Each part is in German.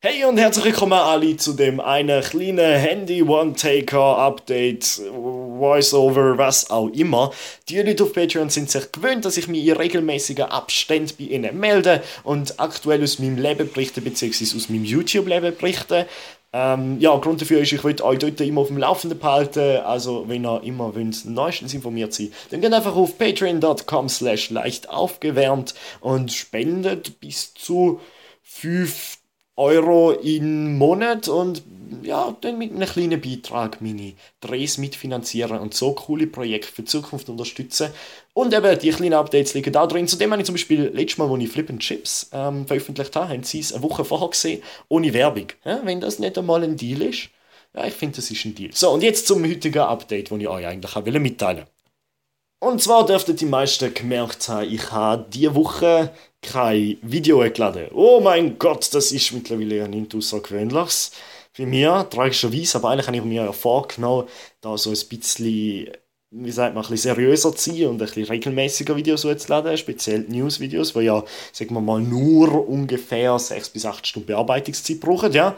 Hey und herzlich willkommen alle zu dem einen kleinen Handy One-Taker Update, Voiceover, was auch immer. Die Leute auf Patreon sind sich gewöhnt, dass ich mich in regelmäßigen Abständen bei ihnen melde und aktuell aus meinem Leben berichte, beziehungsweise aus meinem YouTube-Leben berichte. Ähm, ja, Grund dafür ist, ich will euch dort immer auf dem Laufenden behalten. Also, wenn ihr immer wollt, neuestens informiert seid, dann geht einfach auf patreon.com slash leicht aufgewärmt und spendet bis zu 5 Euro im Monat und ja, dann mit einem kleinen Beitrag meine Drehs mitfinanzieren und so coole Projekte für die Zukunft unterstützen. Und eben die kleinen Updates liegen da drin. Zudem habe ich zum Beispiel letztes Mal, als ich Flip Chips ähm, veröffentlicht habe, haben sie es eine Woche vorher gesehen, ohne Werbung. Ja, wenn das nicht einmal ein Deal ist, ja, ich finde, das ist ein Deal. So, und jetzt zum heutigen Update, das ich euch eigentlich mitteilen wollte. Und zwar dürften die meisten gemerkt haben, ich habe diese Woche kein Video geladen. Oh mein Gott, das ist mittlerweile ja nicht außergewöhnliches für mich, tragischerweise, aber eigentlich habe ich mir ja vorgenommen, da so ein bisschen, wie sagt man, ein bisschen seriöser zu sein und ein bisschen regelmäßiger Videos zu laden, speziell News-Videos, die ja, sagen wir mal, nur ungefähr 6 bis 8 Stunden Bearbeitungszeit brauchen, ja.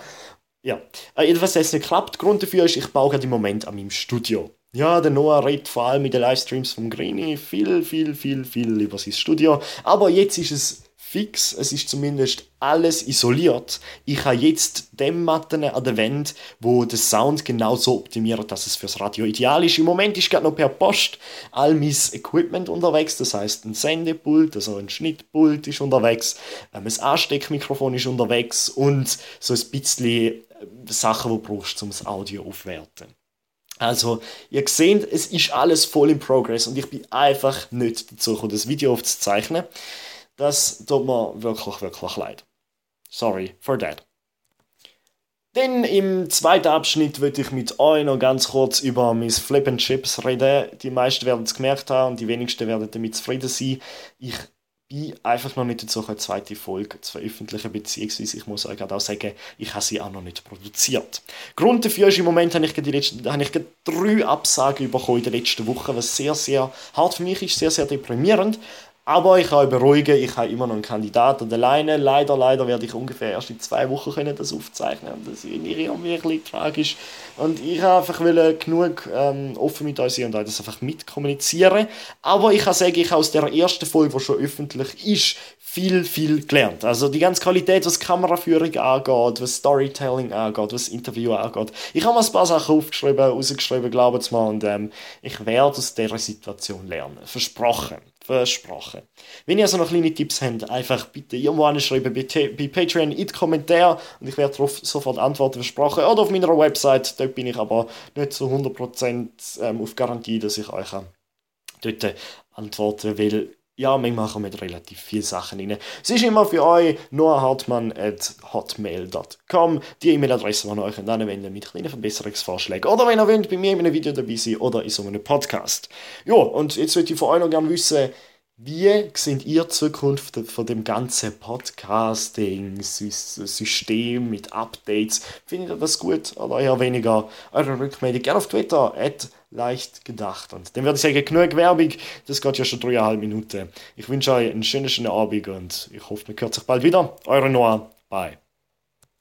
Ja, äh, jedenfalls hat es nicht geklappt. Grund dafür ist, ich baue gerade im Moment an meinem Studio. Ja, der Noah redet vor allem mit den Livestreams vom Greeny viel, viel, viel, viel über sein Studio. Aber jetzt ist es fix, es ist zumindest alles isoliert. Ich habe jetzt Dämmmatten an der Wand, wo der Sound genau so optimiert, dass es fürs Radio ideal ist. Im Moment ist gerade noch per Post all mein Equipment unterwegs, das heißt ein Sendepult, also ein Schnittpult ist unterwegs, ähm, ein Ansteckmikrofon ist unterwegs und so ein bisschen äh, Sachen, die du brauchst, um das Audio aufwerten. Also, ihr seht, es ist alles voll in Progress und ich bin einfach nicht dazu gekommen, das Video aufzuzeichnen. Das tut mir wirklich, wirklich leid. Sorry for that. Dann im zweiten Abschnitt würde ich mit euch noch ganz kurz über mein Flip and Chips reden. Die meisten werden es gemerkt haben und die wenigsten werden damit zufrieden sein. Ich bin einfach noch nicht dazu eine zweite Folge zu veröffentlichen, beziehungsweise ich muss euch auch sagen, ich habe sie auch noch nicht produziert. Grund dafür ist, im Moment habe ich, die letzten, habe ich drei Absagen bekommen in den letzten Wochen, was sehr, sehr hart für mich ist, sehr, sehr deprimierend. Aber ich kann euch beruhigen, ich habe immer noch einen Kandidaten alleine. Leider, leider werde ich ungefähr erst in zwei Wochen können das aufzeichnen Das ist irgendwie ein bisschen tragisch. Und ich habe einfach genug ähm, offen mit euch sein und euch das einfach mitkommunizieren. Aber ich kann sagen, ich habe aus der ersten Folge, die schon öffentlich ist, viel, viel gelernt. Also die ganze Qualität, was Kameraführung angeht, was Storytelling angeht, was Interview angeht. Ich habe mal ein paar Sachen aufgeschrieben, rausgeschrieben, glaubt es mir, und ähm, ich werde aus dieser Situation lernen. Versprochen. Versprochen. Wenn ihr also noch kleine Tipps habt, einfach bitte irgendwo anschreiben bei, Patreon in die Kommentare und ich werde darauf sofort antworten, versprochen. Oder auf meiner Website, dort bin ich aber nicht zu 100% ähm, auf Garantie, dass ich euch dort antworten will ja, manchmal kommen relativ viele Sachen rein. Es ist immer für euch noahhartmann.hotmail.com die E-Mail-Adresse, die ihr euch anwenden mit kleinen Verbesserungsvorschlägen. Oder wenn ihr wollt, bei mir in einem Video dabei sein oder in so einem Podcast. Ja, und jetzt würde ich von euch noch gerne wissen, wie seht ihr Zukunft von dem ganzen Podcasting-System mit Updates? Findet ihr das gut oder eher weniger? Eure Rückmeldung gerne auf Twitter, leicht gedacht. Und dann würde ich sagen, genug Werbung, das geht ja schon dreieinhalb Minuten. Ich wünsche euch einen schönen, schönen Abend und ich hoffe, man hört sich bald wieder. Eure Noah, bye.